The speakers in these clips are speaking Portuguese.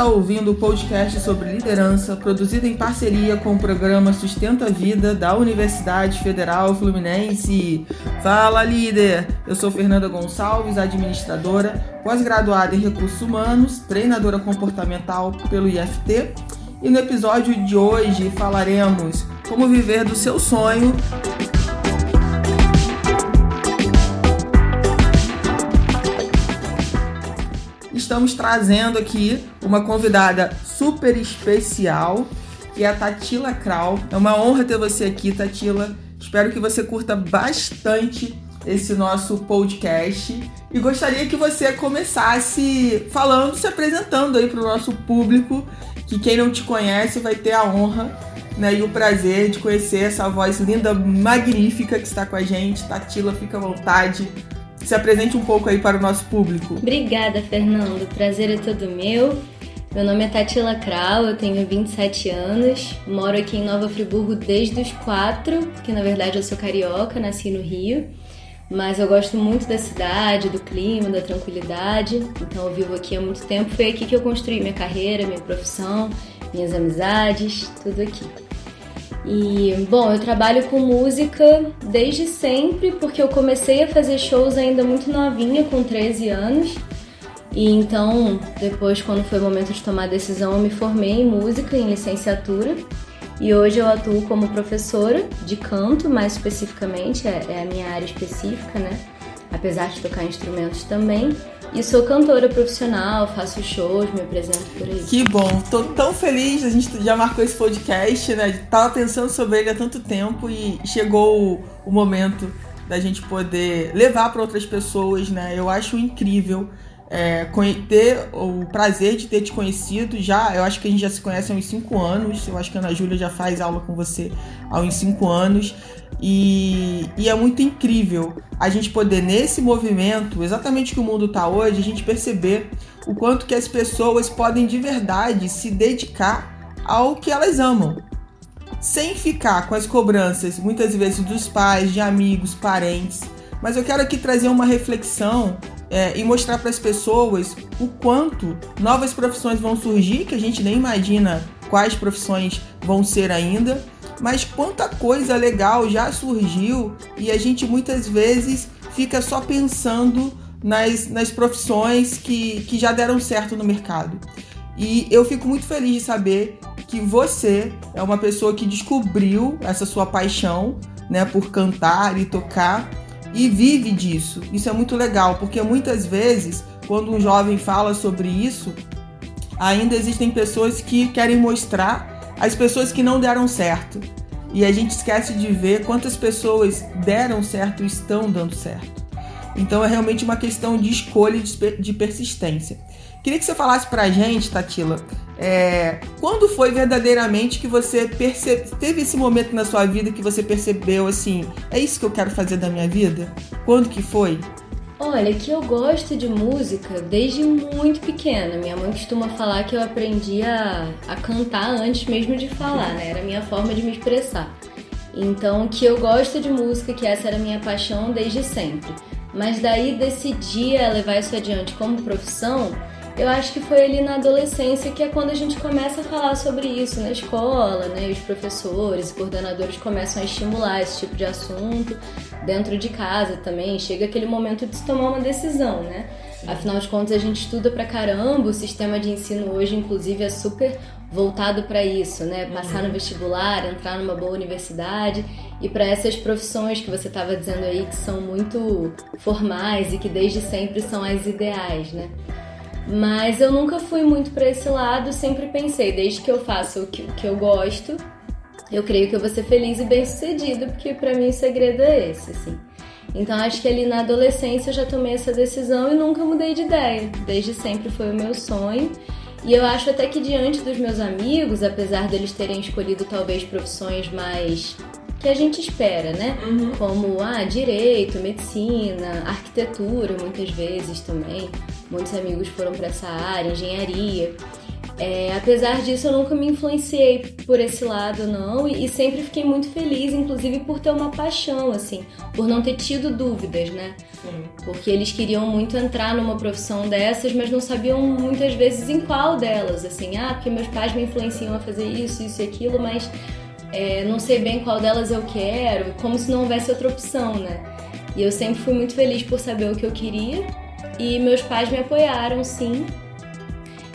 está ouvindo o podcast sobre liderança, produzido em parceria com o programa Sustenta a Vida da Universidade Federal Fluminense. Fala, líder! Eu sou Fernanda Gonçalves, administradora, pós-graduada em recursos humanos, treinadora comportamental pelo IFT. E no episódio de hoje falaremos como viver do seu sonho estamos trazendo aqui uma convidada super especial, que é a Tatila Krau. É uma honra ter você aqui, Tatila. Espero que você curta bastante esse nosso podcast e gostaria que você começasse falando, se apresentando aí para o nosso público, que quem não te conhece vai ter a honra né, e o prazer de conhecer essa voz linda, magnífica que está com a gente. Tatila, fica à vontade se apresente um pouco aí para o nosso público. Obrigada, Fernando. O prazer é todo meu. Meu nome é Tatila Krau, eu tenho 27 anos, moro aqui em Nova Friburgo desde os 4, porque na verdade eu sou carioca, nasci no Rio, mas eu gosto muito da cidade, do clima, da tranquilidade, então eu vivo aqui há muito tempo. Foi aqui que eu construí minha carreira, minha profissão, minhas amizades, tudo aqui. E, bom, eu trabalho com música desde sempre, porque eu comecei a fazer shows ainda muito novinha, com 13 anos. E então, depois, quando foi o momento de tomar a decisão, eu me formei em música, em licenciatura. E hoje eu atuo como professora de canto, mais especificamente, é, é a minha área específica, né? Apesar de tocar instrumentos também. E sou cantora profissional, faço shows, me apresento por aí. Que bom, tô tão feliz, a gente já marcou esse podcast, né? Tava pensando sobre ele há tanto tempo e chegou o momento da gente poder levar para outras pessoas, né? Eu acho incrível é, ter o prazer de ter te conhecido já. Eu acho que a gente já se conhece há uns 5 anos. Eu acho que a Ana Júlia já faz aula com você há uns 5 anos. E, e, é muito incrível a gente poder, nesse movimento, exatamente que o mundo está hoje, a gente perceber o quanto que as pessoas podem de verdade se dedicar ao que elas amam. Sem ficar com as cobranças, muitas vezes, dos pais, de amigos, parentes. Mas eu quero aqui trazer uma reflexão é, e mostrar para as pessoas o quanto novas profissões vão surgir, que a gente nem imagina quais profissões vão ser ainda mas quanta coisa legal já surgiu e a gente muitas vezes fica só pensando nas, nas profissões que, que já deram certo no mercado. E eu fico muito feliz de saber que você é uma pessoa que descobriu essa sua paixão né, por cantar e tocar e vive disso. Isso é muito legal, porque muitas vezes, quando um jovem fala sobre isso, ainda existem pessoas que querem mostrar as pessoas que não deram certo. E a gente esquece de ver quantas pessoas deram certo e estão dando certo. Então é realmente uma questão de escolha e de persistência. Queria que você falasse pra gente, Tatila, é, quando foi verdadeiramente que você teve esse momento na sua vida que você percebeu assim, é isso que eu quero fazer da minha vida? Quando que foi? Olha, que eu gosto de música desde muito pequena. Minha mãe costuma falar que eu aprendi a, a cantar antes mesmo de falar, né? Era a minha forma de me expressar. Então, que eu gosto de música, que essa era a minha paixão desde sempre. Mas daí decidir levar isso adiante como profissão, eu acho que foi ali na adolescência que é quando a gente começa a falar sobre isso na escola, né? E os professores e coordenadores começam a estimular esse tipo de assunto dentro de casa também. Chega aquele momento de se tomar uma decisão, né? Afinal de contas, a gente estuda pra caramba, o sistema de ensino hoje, inclusive, é super voltado para isso, né? Passar no uhum. vestibular, entrar numa boa universidade e para essas profissões que você estava dizendo aí que são muito formais e que desde sempre são as ideais, né? Mas eu nunca fui muito para esse lado, sempre pensei, desde que eu faço o que, que eu gosto, eu creio que eu vou ser feliz e bem sucedida, porque para mim o segredo é esse, assim. Então acho que ali na adolescência eu já tomei essa decisão e nunca mudei de ideia. Desde sempre foi o meu sonho. E eu acho até que diante dos meus amigos, apesar deles terem escolhido talvez profissões mais que a gente espera, né? Uhum. Como ah, direito, medicina, arquitetura, muitas vezes também. Muitos amigos foram para essa área, engenharia. É, apesar disso, eu nunca me influenciei por esse lado, não, e, e, sempre fiquei muito feliz, inclusive por ter uma paixão, assim, por não ter tido dúvidas, né? Sim. Porque eles queriam muito entrar numa profissão dessas, mas não sabiam muitas vezes em qual delas, assim, ah, porque meus pais me influenciam a fazer isso, isso e aquilo, mas é, não sei bem qual delas eu quero, como se não houvesse outra opção, né? E eu sempre fui muito feliz por saber o que eu queria, e meus pais me apoiaram, sim,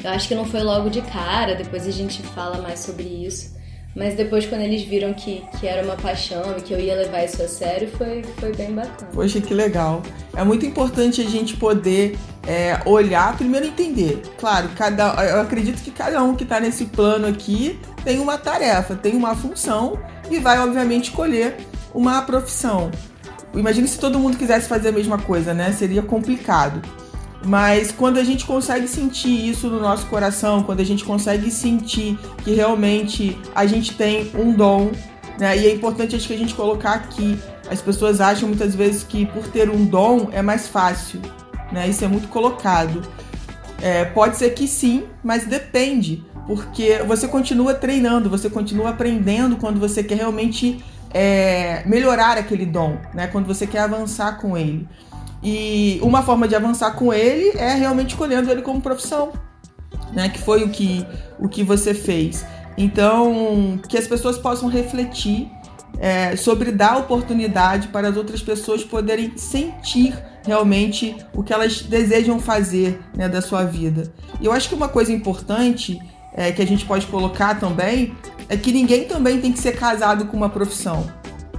eu acho que não foi logo de cara, depois a gente fala mais sobre isso. Mas depois, quando eles viram que, que era uma paixão e que eu ia levar isso a sério, foi, foi bem bacana. Poxa, que legal. É muito importante a gente poder é, olhar, primeiro entender. Claro, cada, eu acredito que cada um que está nesse plano aqui tem uma tarefa, tem uma função e vai, obviamente, escolher uma profissão. Imagina se todo mundo quisesse fazer a mesma coisa, né? Seria complicado. Mas quando a gente consegue sentir isso no nosso coração, quando a gente consegue sentir que realmente a gente tem um dom, né? E é importante acho que a gente colocar aqui. As pessoas acham muitas vezes que por ter um dom é mais fácil, né? Isso é muito colocado. É, pode ser que sim, mas depende, porque você continua treinando, você continua aprendendo quando você quer realmente é, melhorar aquele dom, né? Quando você quer avançar com ele. E uma forma de avançar com ele é realmente escolhendo ele como profissão, né? Que foi o que, o que você fez. Então, que as pessoas possam refletir é, sobre dar oportunidade para as outras pessoas poderem sentir realmente o que elas desejam fazer né, da sua vida. E eu acho que uma coisa importante é, que a gente pode colocar também é que ninguém também tem que ser casado com uma profissão.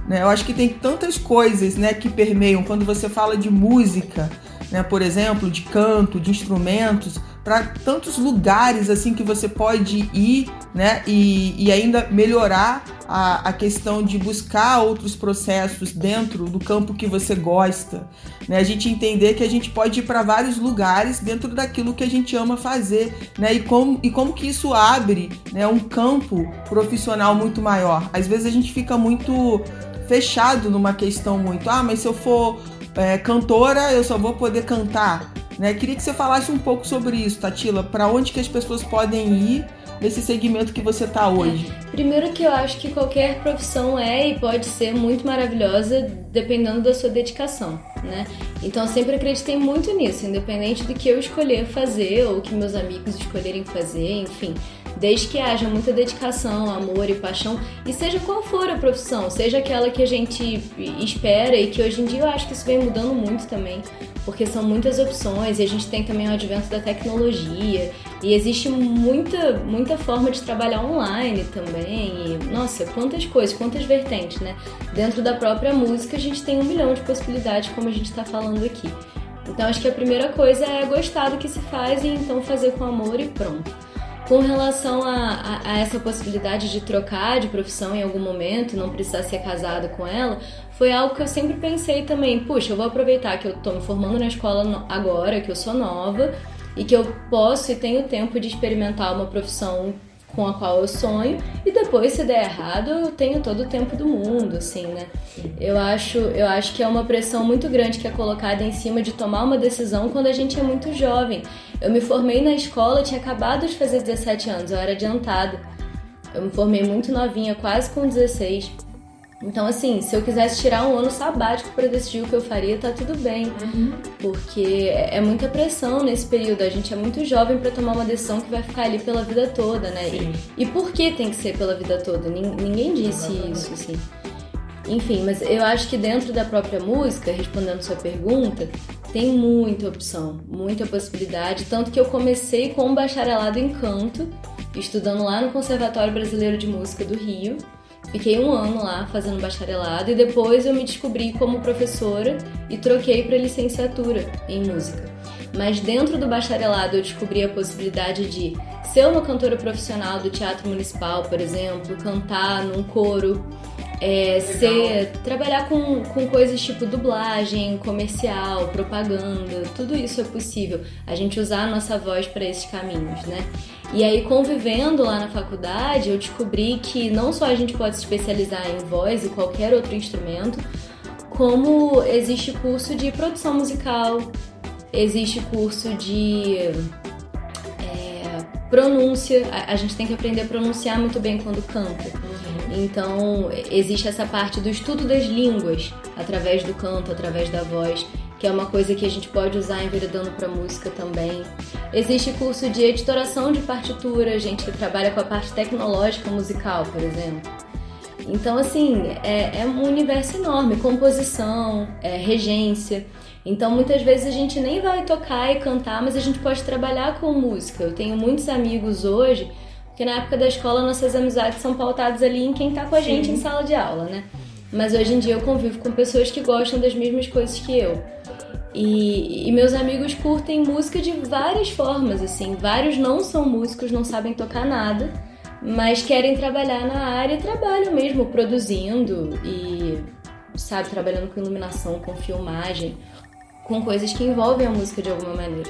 Né? Eu acho que tem tantas coisas né, que permeiam quando você fala de música, né, por exemplo, de canto, de instrumentos, para tantos lugares assim que você pode ir né, e, e ainda melhorar a, a questão de buscar outros processos dentro do campo que você gosta. Né? A gente entender que a gente pode ir para vários lugares dentro daquilo que a gente ama fazer né? e, como, e como que isso abre né, um campo profissional muito maior. Às vezes a gente fica muito fechado numa questão muito, ah, mas se eu for é, cantora, eu só vou poder cantar. Né? Queria que você falasse um pouco sobre isso, Tatila, para onde que as pessoas podem ir nesse segmento que você está hoje? Primeiro que eu acho que qualquer profissão é e pode ser muito maravilhosa dependendo da sua dedicação, né? Então eu sempre acreditei muito nisso, independente do que eu escolher fazer ou que meus amigos escolherem fazer, enfim desde que haja muita dedicação, amor e paixão, e seja qual for a profissão, seja aquela que a gente espera e que hoje em dia eu acho que isso vem mudando muito também, porque são muitas opções e a gente tem também o advento da tecnologia e existe muita, muita forma de trabalhar online também. E, nossa, quantas coisas, quantas vertentes, né? Dentro da própria música a gente tem um milhão de possibilidades, como a gente está falando aqui. Então acho que a primeira coisa é gostar do que se faz e então fazer com amor e pronto. Com relação a, a, a, essa possibilidade de trocar de profissão em algum momento, não precisar ser casado com ela, foi algo que eu sempre pensei também. Puxa, eu vou aproveitar que eu tô me formando na escola agora, que eu sou nova e que eu posso e tenho tempo de experimentar uma profissão com a qual eu sonho e depois se der errado eu tenho todo o tempo do mundo, assim, né? Eu acho, eu acho que é uma pressão muito grande que é colocada em cima de tomar uma decisão quando a gente é muito jovem. Eu me formei na escola, tinha acabado de fazer 17 anos, eu era adiantada. Eu me formei muito novinha, quase com 16. Então, assim, se eu quisesse tirar um ano sabático para decidir o que eu faria, tá tudo bem. Uhum. Porque é muita pressão nesse período. A gente é muito jovem para tomar uma decisão que vai ficar ali pela vida toda, né? E, e, por que tem que ser pela vida toda? Ninguém disse isso, assim. Enfim, mas eu acho que dentro da própria música, respondendo sua pergunta, tem muita opção, muita possibilidade. Tanto que eu comecei com um bacharelado em canto, estudando lá no Conservatório Brasileiro de Música do Rio. Fiquei um ano lá fazendo bacharelado e depois eu me descobri como professora e troquei para licenciatura em música. Mas dentro do bacharelado eu descobri a possibilidade de ser uma cantora profissional do Teatro Municipal, por exemplo, cantar num coro, é, ser, trabalhar com, com coisas tipo dublagem, comercial, propaganda, tudo isso é possível. A gente usar a nossa voz para esses caminhos, né? E aí, convivendo lá na faculdade, eu descobri que não só a gente pode se especializar em voz e qualquer outro instrumento, como existe curso de produção musical, existe curso de pronúncia, a, a, gente tem que aprender a pronunciar muito bem quando canta. Uhum. Então, existe essa parte do estudo das línguas através do canto, através da voz, que é uma coisa que a gente pode usar enveredando para música também. Existe curso de editoração de partitura, gente que trabalha com a parte tecnológica musical, por exemplo. Então, assim, é, é um universo enorme, composição, é, regência. Então, muitas vezes a gente nem vai tocar e cantar, mas a gente pode trabalhar com música. Eu tenho muitos amigos hoje, que na época da escola nossas amizades são pautadas ali em quem tá com a gente Sim. em sala de aula, né? Mas hoje em dia eu convivo com pessoas que gostam das mesmas coisas que eu. E, e, meus amigos curtem música de várias formas, assim. Vários não são músicos, não sabem tocar nada, mas querem trabalhar na área e trabalham mesmo produzindo e, sabe, trabalhando com iluminação, com filmagem com coisas que envolvem a música de alguma maneira.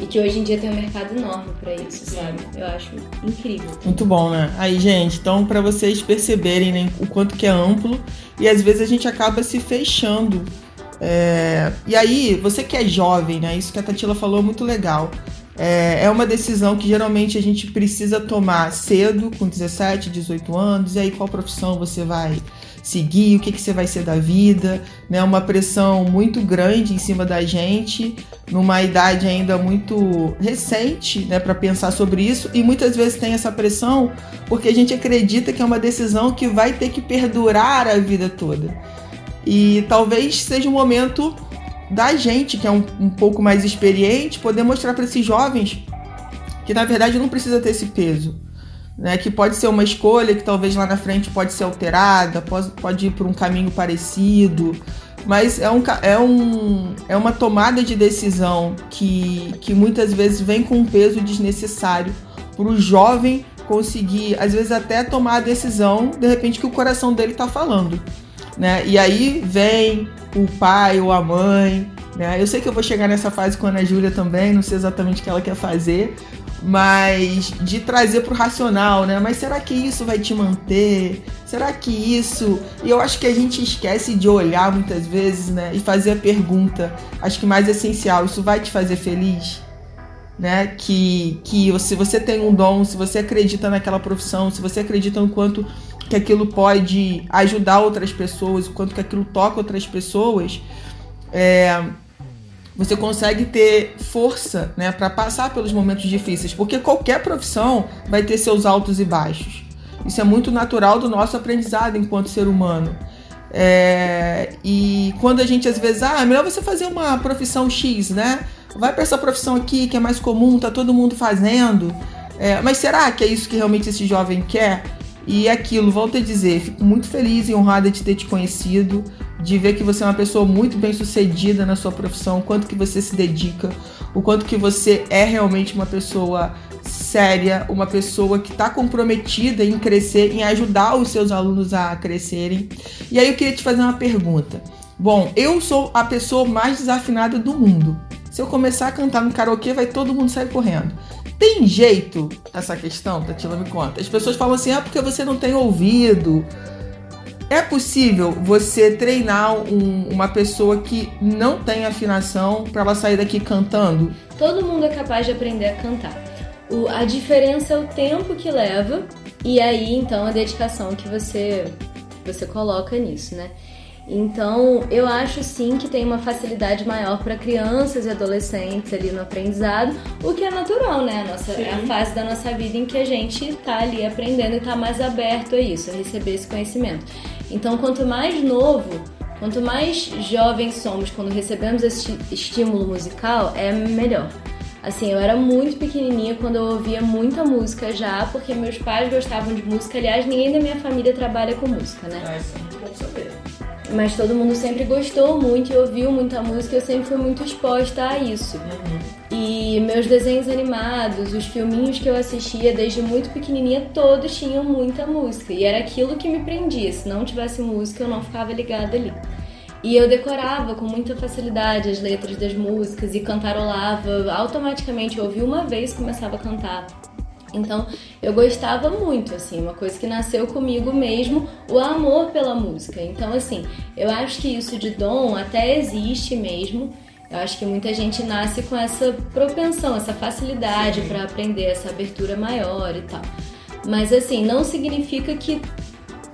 E que hoje em dia tem um mercado enorme para isso, sabe? Eu acho incrível. Muito bom, né? Aí, gente, então para vocês perceberem né, o quanto que é amplo e às vezes a gente acaba se fechando. É... E aí, você que é jovem, né? Isso que a Tatila falou é muito legal. É, é uma decisão que geralmente a gente precisa tomar cedo, com 17, 18 anos, e aí qual profissão você vai seguir, o que, que você vai ser da vida, né? Uma pressão muito grande em cima da gente, numa idade ainda muito recente, né, para pensar sobre isso, e muitas vezes tem essa pressão porque a gente acredita que é uma decisão que vai ter que perdurar a vida toda. E talvez seja um momento da gente, que é um, um pouco mais experiente, poder mostrar para esses jovens que na verdade não precisa ter esse peso né, que pode ser uma escolha que talvez lá na frente pode ser alterada, pode, ir por um caminho parecido, mas é, um, é, um, é uma tomada de decisão que, que muitas vezes vem com um peso desnecessário para o jovem conseguir, às vezes até tomar a decisão, de repente, que o coração dele está falando. Né? E aí vem o pai ou a mãe. Né? Eu sei que eu vou chegar nessa fase com a Ana Júlia também, não sei exatamente o que ela quer fazer, mas de trazer pro racional, né? Mas será que isso vai te manter? Será que isso. E eu acho que a gente esquece de olhar muitas vezes, né? E fazer a pergunta, acho que mais essencial: isso vai te fazer feliz? Né? Que, que se você tem um dom, se você acredita naquela profissão, se você acredita no quanto que aquilo pode ajudar outras pessoas, o quanto que aquilo toca outras pessoas, é, você consegue ter força né, para passar pelos momentos difíceis, porque qualquer profissão vai ter seus altos e baixos. Isso é muito natural do nosso aprendizado enquanto ser humano. É, e quando a gente às vezes, ah, é melhor você fazer uma profissão X, né? Vai para essa profissão aqui que é mais comum, tá todo mundo fazendo. É, mas será que é isso que realmente esse jovem quer? E aquilo, volto a dizer, fico muito feliz e honrada de ter te conhecido, de ver que você é uma pessoa muito bem sucedida na sua profissão, o quanto que você se dedica, o quanto que você é realmente uma pessoa séria, uma pessoa que está comprometida em crescer, em ajudar os seus alunos a crescerem. E aí eu queria te fazer uma pergunta. Bom, eu sou a pessoa mais desafinada do mundo. Se eu começar a cantar no karaokê, vai todo mundo sair correndo. Tem jeito essa questão, Tatila me conta. As pessoas falam assim: ah, porque você não tem ouvido. É possível você treinar um, uma pessoa que não tem afinação para ela sair daqui cantando? Todo mundo é capaz de aprender a cantar. O, a diferença é o tempo que leva e aí então a dedicação que você você coloca nisso, né? Então, eu acho sim que tem uma facilidade maior para crianças e adolescentes ali no aprendizado, o que é natural, né? A nossa, é a fase da nossa vida em que a gente tá ali aprendendo e tá mais aberto a isso, a receber esse conhecimento. Então, quanto mais novo, quanto mais jovens somos quando recebemos esse estímulo musical, é melhor. Assim, eu era muito pequenininha quando eu ouvia muita música já, porque meus pais gostavam de música. Aliás, ninguém da minha família trabalha com música, né? Ah, isso é bom saber. Mas todo mundo sempre gostou muito e ouviu muita música, eu sempre fui muito exposta a isso. Uhum. E meus desenhos animados, os filminhos que eu assistia desde muito pequenininha, todos tinham muita música. E era aquilo que me prendia. Se não tivesse música, eu não ficava ligada ali. E eu decorava com muita facilidade as letras das músicas e cantarolava. Automaticamente eu ouvia uma vez começava a cantar. Então, eu gostava muito, assim, uma coisa que nasceu comigo mesmo, o amor pela música. Então, assim, eu acho que isso de dom até existe mesmo. Eu acho que muita gente nasce com essa propensão, essa facilidade para aprender, essa abertura maior e tal. Mas assim, não significa que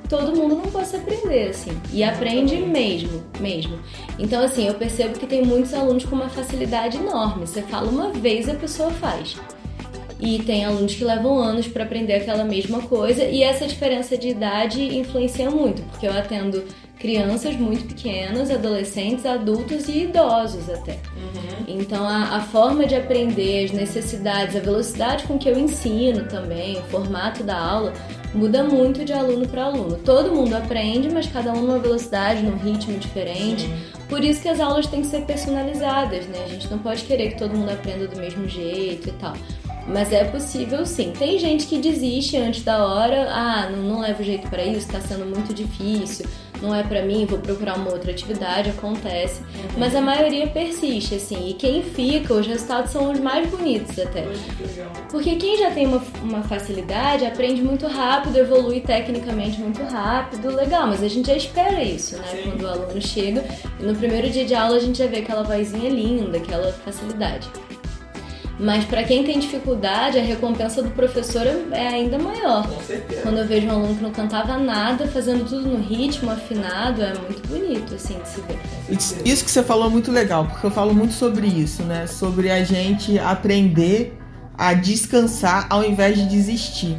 todo mundo não possa aprender, assim. E aprende mesmo, mesmo. Então, assim, eu percebo que tem muitos alunos com uma facilidade enorme. Você fala uma vez, a pessoa faz. E tem alunos que levam anos para aprender aquela mesma coisa, e essa diferença de idade influencia muito, porque eu atendo crianças muito pequenas, adolescentes, adultos e idosos até. Uhum. Então a, a, forma de aprender, as necessidades, a velocidade com que eu ensino também, o formato da aula muda muito de aluno para aluno. Todo mundo aprende, mas cada um numa velocidade, num ritmo diferente. Sim. Por isso que as aulas têm que ser personalizadas, né? A gente não pode querer que todo mundo aprenda do mesmo jeito e tal. Mas é possível sim. Tem gente que desiste antes da hora, ah, não, não levo jeito para isso, tá sendo muito difícil não é para mim, vou procurar uma outra atividade, acontece. Uhum. Mas a maioria persiste, assim, e quem fica, os resultados são os mais bonitos até. Porque quem já tem uma, uma facilidade aprende muito rápido, evolui tecnicamente muito rápido, legal, mas a gente já espera isso, né? Sim. Quando o aluno chega e no primeiro dia de aula a gente já vê aquela vozinha linda, aquela facilidade. Mas para quem tem dificuldade, a recompensa do professor é ainda maior. Com certeza. Quando eu vejo um aluno que não cantava nada, fazendo tudo no ritmo, afinado, é muito bonito, assim, de se ver. Isso que você falou é muito legal, porque eu falo muito sobre isso, né? Sobre a gente aprender a descansar ao invés de desistir.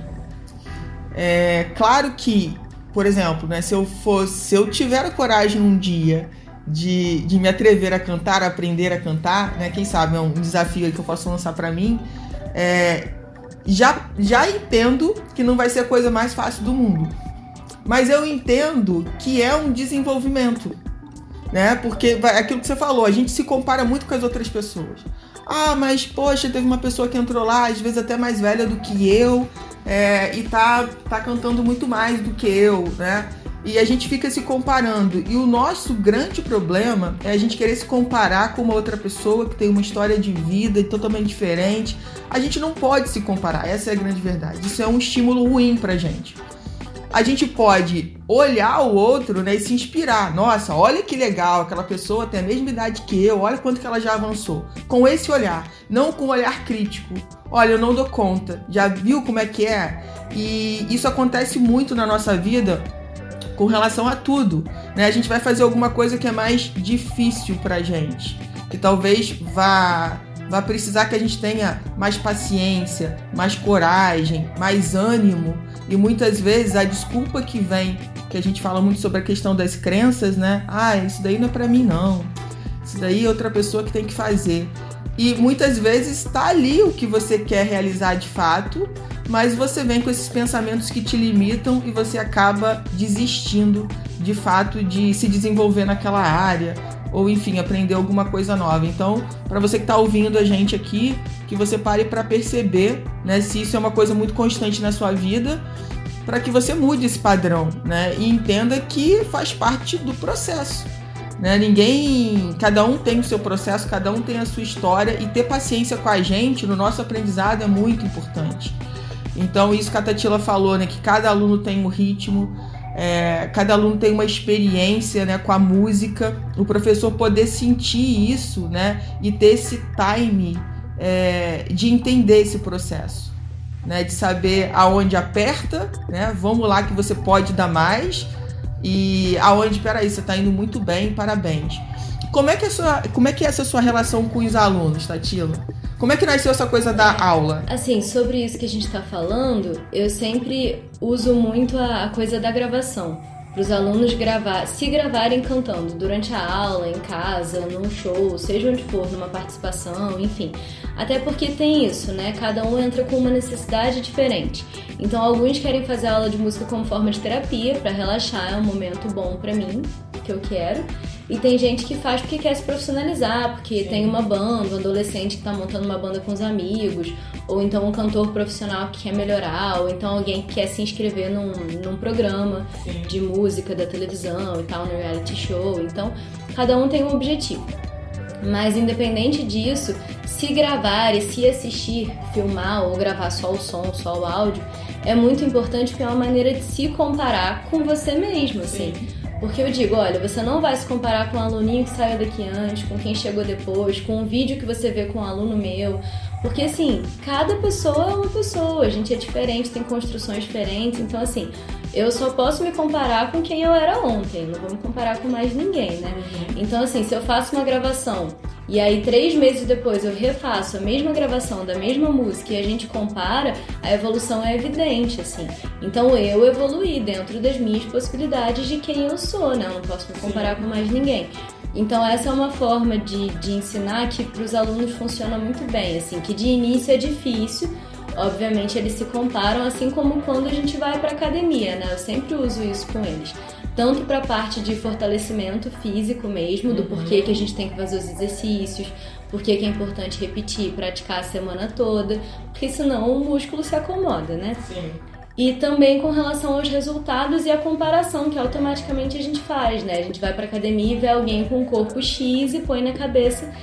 É claro que, por exemplo, né, se eu fosse, se eu tiver a coragem um dia de, de me atrever a cantar, aprender a cantar, né? Quem sabe é um desafio que eu posso lançar para mim. É, já, já entendo que não vai ser a coisa mais fácil do mundo. Mas eu entendo que é um desenvolvimento, né? Porque é aquilo que você falou, a gente se compara muito com as outras pessoas. Ah, mas poxa, teve uma pessoa que entrou lá, às vezes até mais velha do que eu, é, e tá, tá cantando muito mais do que eu, né? E a gente fica se comparando. E o nosso grande problema é a gente querer se comparar com uma outra pessoa que tem uma história de vida totalmente diferente. A gente não pode se comparar, essa é a grande verdade. Isso é um estímulo ruim pra gente. A gente pode olhar o outro né, e se inspirar. Nossa, olha que legal, aquela pessoa tem a mesma idade que eu, olha quanto que ela já avançou. Com esse olhar, não com um olhar crítico. Olha, eu não dou conta. Já viu como é que é? E isso acontece muito na nossa vida com relação a tudo. Né? A gente vai fazer alguma coisa que é mais difícil pra gente, que talvez vá vai precisar que a gente tenha mais paciência, mais coragem, mais ânimo. E muitas vezes a desculpa que vem, que a gente fala muito sobre a questão das crenças, né? Ah, isso daí não é para mim não. Isso daí é outra pessoa que tem que fazer. E muitas vezes está ali o que você quer realizar de fato, mas você vem com esses pensamentos que te limitam e você acaba desistindo de fato de se desenvolver naquela área ou enfim aprender alguma coisa nova. Então, para você que está ouvindo a gente aqui, que você pare para perceber, né, se isso é uma coisa muito constante na sua vida, para que você mude esse padrão, né, e entenda que faz parte do processo. Né? Ninguém, cada um tem o seu processo, cada um tem a sua história e ter paciência com a gente no nosso aprendizado é muito importante. Então, isso que a Tatila falou, né? Que cada aluno tem um ritmo, é, cada aluno tem uma experiência né, com a música, o professor poder sentir isso né, e ter esse time é, de entender esse processo, né, de saber aonde aperta, né, vamos lá que você pode dar mais e aonde, peraí, você está indo muito bem, parabéns. Como é que é, sua, como é que é essa sua relação com os alunos, Tatila? Como é que nasceu essa coisa da é, aula? Assim, sobre isso que a gente está falando, eu sempre uso muito a, a coisa da gravação. Para os alunos gravar, se gravarem cantando durante a aula, em casa, num show, seja onde for, numa participação, enfim. Até porque tem isso, né? Cada um entra com uma necessidade diferente. Então, alguns querem fazer aula de música como forma de terapia, para relaxar, é um momento bom para mim, que eu quero. E tem gente que faz porque quer se profissionalizar, porque Sim. tem uma banda, um adolescente que está montando uma banda com os amigos, ou então um cantor profissional que quer melhorar, ou então alguém que quer se inscrever num, num programa Sim. de música da televisão e tal, no reality show. Então, cada um tem um objetivo. Mas independente disso, se gravar e se assistir, filmar ou gravar só o som, só o áudio, é muito importante porque é uma maneira de se comparar com você mesmo, assim. Sim Porque eu digo, olha, você não vai se comparar com o um aluninho que saiu daqui antes, com quem chegou depois, com um vídeo que você vê com um aluno meu. Porque assim, cada pessoa é uma pessoa, a gente é diferente, tem construções diferentes, então assim, eu só posso me comparar com quem eu era ontem, não vou me comparar com mais ninguém, né? Uhum. Então assim, se eu faço uma gravação e aí, três meses depois, eu refaço a mesma gravação da mesma música e a gente compara, a evolução é evidente, assim. Então, eu evoluí dentro das minhas possibilidades de quem eu sou, né? Eu não posso me comparar Sim. com mais ninguém. Então, essa é uma forma de, de ensinar que para os alunos funciona muito bem, assim, que de início é difícil, obviamente eles se comparam, assim como quando a gente vai para academia, né? Eu sempre uso isso com eles tanto para a parte de fortalecimento físico mesmo, do porquê que a gente tem que fazer os exercícios, porquê que é importante repetir, praticar a semana toda, porque senão o músculo se acomoda, né? Sim. E também com relação aos resultados e a comparação que automaticamente a gente faz, né? A gente vai para academia e vê alguém com um corpo X e põe na cabeça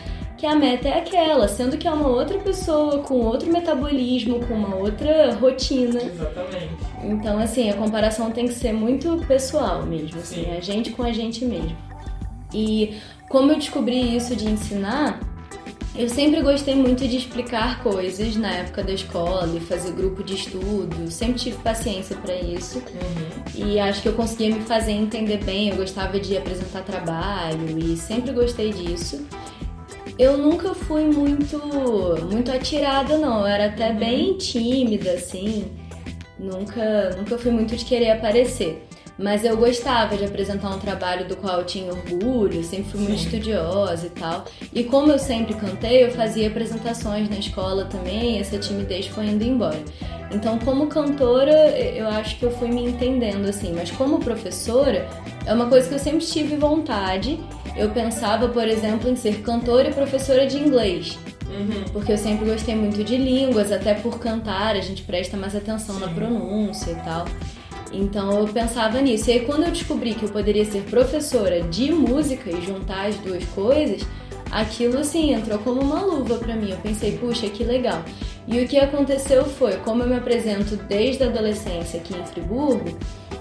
que a meta é aquela, sendo que é uma outra pessoa com outro metabolismo, com uma outra rotina. Exatamente. Então, assim, a comparação tem que ser muito pessoal mesmo, assim, a gente com a gente mesmo. E como eu descobri isso de ensinar, eu sempre gostei muito de explicar coisas na época da escola e fazer grupo de estudo, sempre tive paciência para isso. Uhum. E acho que eu conseguia me fazer entender bem, eu gostava de apresentar trabalho e sempre gostei disso. Eu nunca fui muito muito atirada, não. Eu era até uhum. bem tímida, assim. Nunca, nunca fui muito de querer aparecer. Mas eu gostava de apresentar um trabalho do qual eu tinha orgulho, sempre fui muito Sim. estudiosa e tal. E como eu sempre cantei, eu fazia apresentações na escola também, e essa timidez foi indo embora. Então, como cantora, eu acho que eu fui me entendendo assim, mas como professora, é uma coisa que eu sempre tive vontade. Eu pensava, por exemplo, em ser cantora e professora de inglês. Uhum. Porque eu sempre gostei muito de línguas, até por cantar, a gente presta mais atenção Sim. na pronúncia e tal. Então eu pensava nisso. E aí quando eu descobri que eu poderia ser professora de música e juntar as duas coisas, aquilo assim entrou como uma luva para mim. Eu pensei, puxa, que legal. E o que aconteceu foi, como eu me apresento desde a adolescência aqui em Friburgo,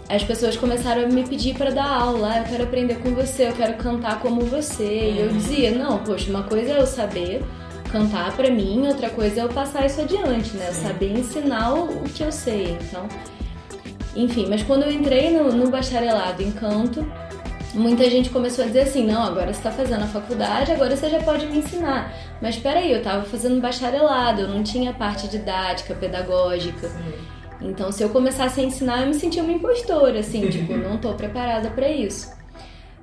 as pessoas começaram a me pedir para dar aula. Ah, eu quero aprender com você, eu quero cantar como você. E eu dizia, não, poxa, uma coisa é eu saber cantar para mim, outra coisa é eu passar isso adiante, né? Eu saber ensinar o que eu sei. Então, enfim, mas quando eu entrei no, no bacharelado em canto, muita gente começou a dizer assim: não, agora você está fazendo a faculdade, agora você já pode me ensinar. Mas peraí, eu estava fazendo bacharelado, eu não tinha parte didática, pedagógica. Sim. Então, se eu começasse a ensinar, eu me sentia uma impostora, assim, tipo, não estou preparada para isso.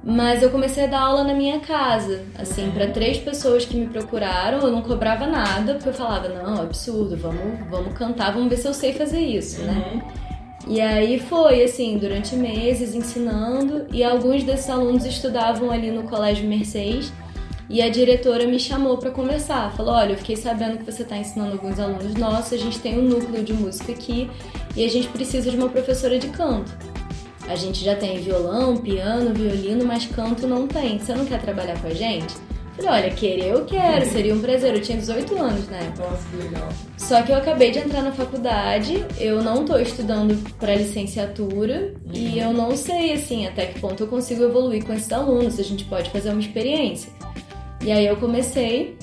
Mas eu comecei a dar aula na minha casa, assim, para três pessoas que me procuraram, eu não cobrava nada, porque eu falava, não, é absurdo, vamos, vamos cantar, vamos ver se eu sei fazer isso, né? Uhum. E aí foi assim, durante meses ensinando, e alguns desses alunos estudavam ali no Colégio Mercedes. E a diretora me chamou para conversar. Falou: Olha, eu fiquei sabendo que você está ensinando alguns alunos nossos, a gente tem um núcleo de música aqui e a gente precisa de uma professora de canto. A gente já tem violão, piano, violino, mas canto não tem. Você não quer trabalhar com a gente? Falei, olha, querer eu quero, seria um prazer. Eu tinha 18 anos, né? Nossa, que legal. Só que eu acabei de entrar na faculdade, eu não tô estudando para licenciatura uhum. e eu não sei, assim, até que ponto eu consigo evoluir com esses alunos, se a gente pode fazer uma experiência. E aí eu comecei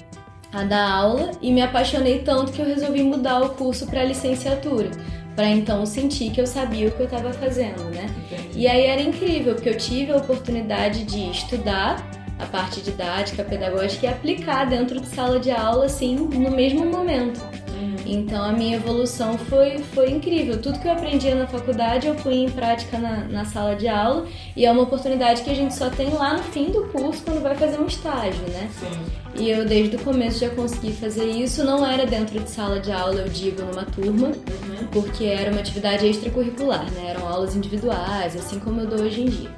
a dar aula e me apaixonei tanto que eu resolvi mudar o curso para licenciatura para então sentir que eu sabia o que eu estava fazendo, né? Entendi. E aí era incrível, porque eu tive a oportunidade de estudar a parte didática, pedagógica e aplicar dentro de sala de aula, assim, no mesmo momento. Uhum. Então a minha evolução foi, foi incrível. Tudo que eu aprendia na faculdade eu fui em prática na, na sala de aula e é uma oportunidade que a gente só tem lá no fim do curso quando vai fazer um estágio, né? Sim. E eu desde o começo já consegui fazer isso. Não era dentro de sala de aula, eu digo, numa turma, uhum. porque era uma atividade extracurricular, né? Eram aulas individuais, assim como eu dou hoje em dia.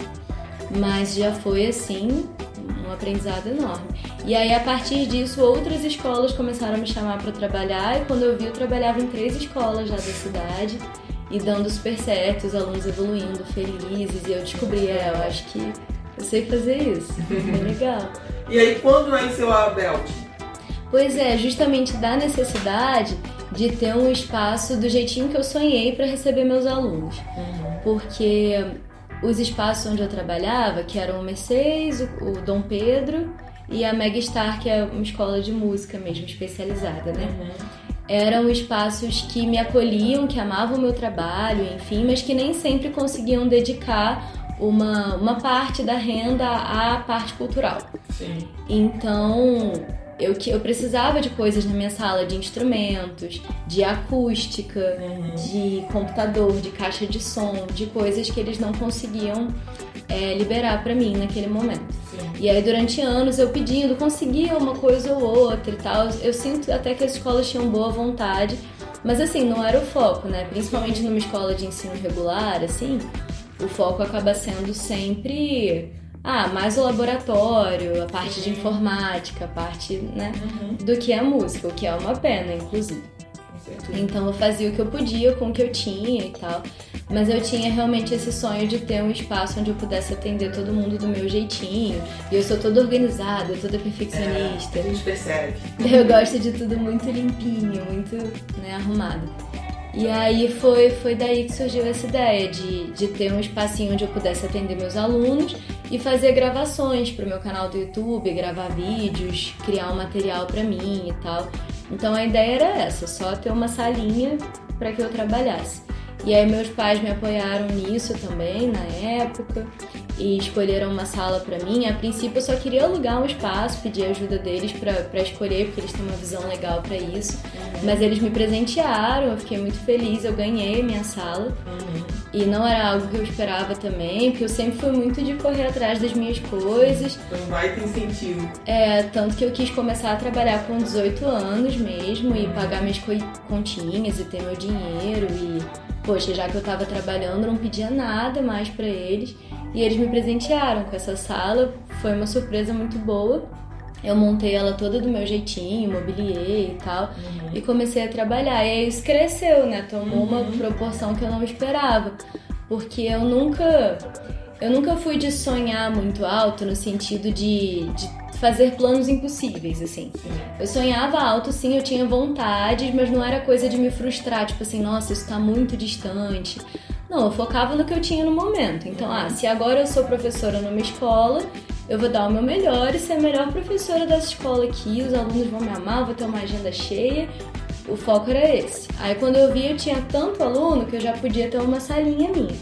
Mas já foi assim um aprendizado enorme. E aí, a partir disso, outras escolas começaram a me chamar para trabalhar, e quando eu vi, eu trabalhava em três escolas já da cidade, e dando super certo, os alunos evoluindo, felizes, e eu descobri, é, eu acho que eu sei fazer isso. É legal. e aí, quando nasceu a Belt? Pois é, justamente da necessidade de ter um espaço do jeitinho que eu sonhei para receber meus alunos. Uhum. Porque os espaços onde eu trabalhava, que eram o Mercedes, o, o Dom Pedro e a Megastar, que é uma escola de música mesmo, especializada, né? Uhum. Eram espaços que me acolhiam, que amavam o meu trabalho, enfim, mas que nem sempre conseguiam dedicar uma, uma parte da renda à parte cultural. Sim. Então, eu, eu precisava de coisas na minha sala, de instrumentos, de acústica, uhum. de computador, de caixa de som, de coisas que eles não conseguiam é, liberar para mim naquele momento. Sim. E aí durante anos eu pedindo, conseguia uma coisa ou outra e tal. Eu sinto até que as escolas tinham boa vontade, mas assim, não era o foco, né? Principalmente numa escola de ensino regular, assim, o foco acaba sendo sempre ah, mais o laboratório, a parte de informática, a parte, né, uhum. do que a música, o que é uma pena, inclusive. Então eu fazia o que eu podia com o que eu tinha e tal. Mas eu tinha realmente esse sonho de ter um espaço onde eu pudesse atender todo mundo do meu jeitinho. E eu sou toda organizada, toda perfeccionista. É, a gente percebe. Eu gosto de tudo muito limpinho, muito né, arrumado. E aí foi, foi daí que surgiu essa ideia de, de ter um espacinho onde eu pudesse atender meus alunos e fazer gravações para o meu canal do YouTube, gravar vídeos, criar um material para mim e tal. Então a ideia era essa, só ter uma salinha para que eu trabalhasse. E aí meus pais me apoiaram nisso também na época e escolheram uma sala para mim. A princípio eu só queria alugar um espaço, pedir ajuda deles para escolher, porque eles têm uma visão legal para isso. Uhum. Mas eles me presentearam, eu fiquei muito feliz, eu ganhei minha sala. Uhum. E não era algo que eu esperava também, porque eu sempre fui muito de correr atrás das minhas coisas. Então vai ter incentivo. É, tanto que eu quis começar a trabalhar com 18 anos mesmo e pagar minhas continhas e ter meu dinheiro e poxa, já que eu tava trabalhando, não pedia nada mais para eles. E eles me presentearam com essa sala, foi uma surpresa muito boa. Eu montei ela toda do meu jeitinho, mobiliei e tal, uhum. e comecei a trabalhar. E aí isso cresceu, né? Tomou uhum. uma proporção que eu não esperava. Porque eu nunca. Eu nunca fui de sonhar muito alto no sentido de, de fazer planos impossíveis, assim. Eu sonhava alto, sim, eu tinha vontades, mas não era coisa de me frustrar, tipo assim, nossa, isso tá muito distante. Não, eu focava no que eu tinha no momento. Então, ah, se agora eu sou professora numa escola, eu vou dar o meu melhor e ser a melhor professora dessa escola aqui, os alunos vão me amar, vou ter uma agenda cheia. O foco era esse. Aí quando eu vi, eu tinha tanto aluno que eu já podia ter uma salinha minha.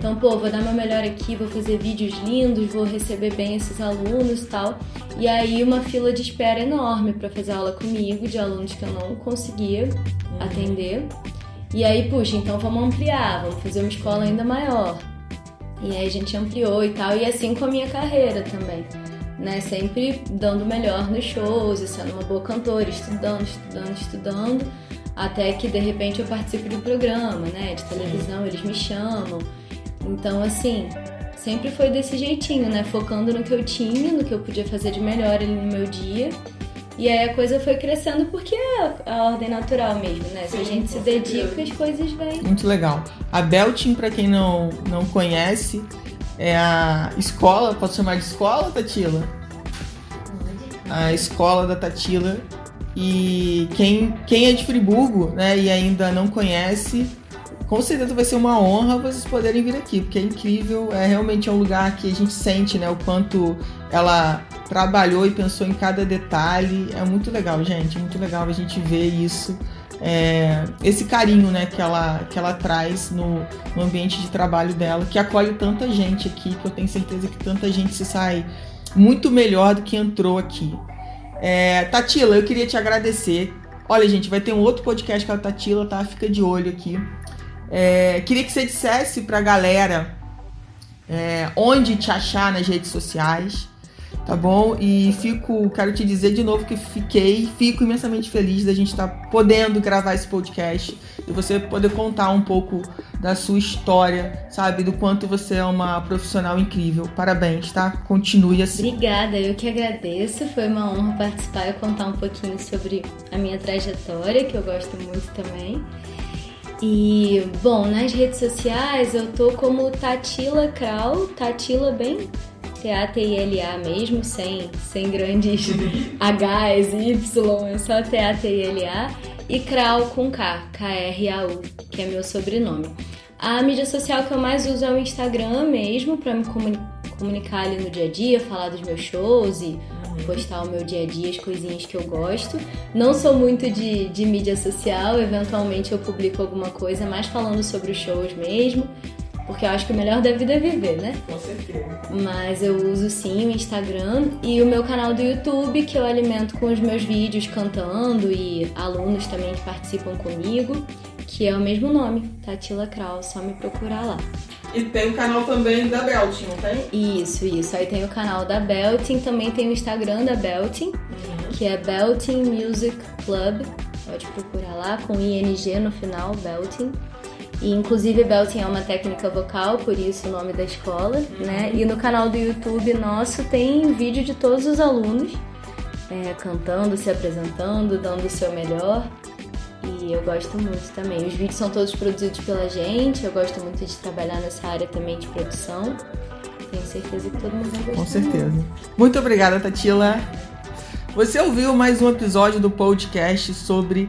Então, pô, vou dar meu melhor aqui, vou fazer vídeos lindos, vou receber bem esses alunos e tal. E aí uma fila de espera enorme para fazer aula comigo, de alunos que eu não conseguia uhum. atender. E aí, puxa, então vamos ampliar, vamos fazer uma escola ainda maior. E aí a gente ampliou e tal, e assim com a minha carreira também. Né, sempre dando melhor nos shows sendo uma boa cantora, estudando, estudando, estudando, até que de repente eu participo de um programa, né, de televisão, eles me chamam. Então, assim, sempre foi desse jeitinho, né? Focando no que eu tinha, no que eu podia fazer de melhor ali no meu dia. E aí a coisa foi crescendo porque é a ordem natural mesmo, né? Se a gente se dedica, as coisas vêm. Muito legal. A Belting, para quem não, não conhece, é a escola, posso chamar de escola, Tatila? A escola da Tatila. E quem, quem é de Friburgo, né, e ainda não conhece, com certeza vai ser uma honra vocês poderem vir aqui, porque é incrível, é realmente um lugar que a gente sente, né, o quanto ela trabalhou e pensou em cada detalhe. É muito legal, gente, é muito legal a gente ver isso. É, esse carinho né, que, ela, que ela traz no, no ambiente de trabalho dela, que acolhe tanta gente aqui, que eu tenho certeza que tanta gente se sai muito melhor do que entrou aqui. É, Tatila, eu queria te agradecer. Olha, gente, vai ter um outro podcast com a Tatila, tá? Fica de olho aqui. É, queria que você dissesse pra galera é, onde te achar nas redes sociais, tá bom? E fico, quero te dizer de novo que fiquei, fico imensamente feliz da gente estar tá podendo gravar esse podcast e você poder contar um pouco da sua história, sabe? Do quanto você é uma profissional incrível. Parabéns, tá? Continue assim. Obrigada, eu que agradeço. Foi uma honra participar e contar um pouquinho sobre a minha trajetória, que eu gosto muito também. E, bom, nas redes sociais eu tô como Tatila Krau, Tatila bem T-A-T-I-L-A mesmo, sem, sem grandes H's, Y, é só T-A-T-I-L-A. E Krau com K, K-R-A-U, que é meu sobrenome. A mídia social que eu mais uso é o Instagram mesmo, para me comunicar ali no dia a dia, falar dos meus shows e postar o meu dia a dia, as coisinhas que eu gosto. Não sou muito de, de mídia social, eventualmente eu publico alguma coisa mais falando sobre os shows mesmo, porque eu acho que o melhor da vida é viver, né? Com certeza. Mas eu uso sim o Instagram e o meu canal do YouTube, que eu alimento com os meus vídeos cantando e alunos também que participam comigo, que é o mesmo nome, Tatila Kraus, só me procurar lá. E tem o canal também da Belting, não tem? Isso, isso. Aí tem o canal da Belting, também tem o Instagram da Belting, uhum. que é Belting Music Club. Pode procurar lá com ING no final, Belting. E inclusive belting é uma técnica vocal, por isso o nome da escola, uhum. né? E no canal do YouTube nosso tem vídeo de todos os alunos é, cantando, se apresentando, dando o seu melhor. E eu gosto muito também. Os vídeos são todos produzidos pela gente, eu gosto muito de trabalhar nessa área também de produção. Tenho certeza que todo mundo vai gostar. Com certeza. Muito, muito obrigada, Tatila. Você ouviu mais um episódio do podcast sobre